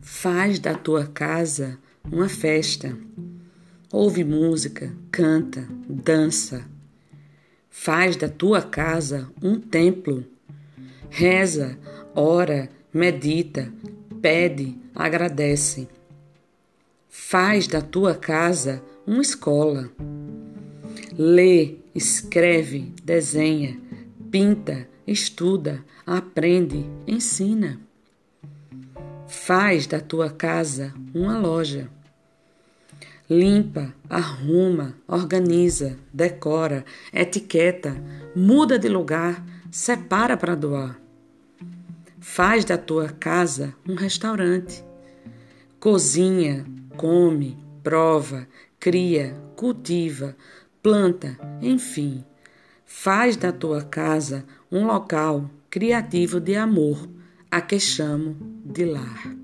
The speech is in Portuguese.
Faz da tua casa uma festa. Ouve música, canta, dança. Faz da tua casa um templo. Reza, ora, medita, pede, agradece. Faz da tua casa uma escola. Lê, escreve, desenha, pinta, estuda, aprende, ensina. Faz da tua casa uma loja. Limpa, arruma, organiza, decora, etiqueta, muda de lugar, separa para doar. Faz da tua casa um restaurante. Cozinha, come, prova, cria, cultiva, planta, enfim. Faz da tua casa um local criativo de amor, a que chamo de lar.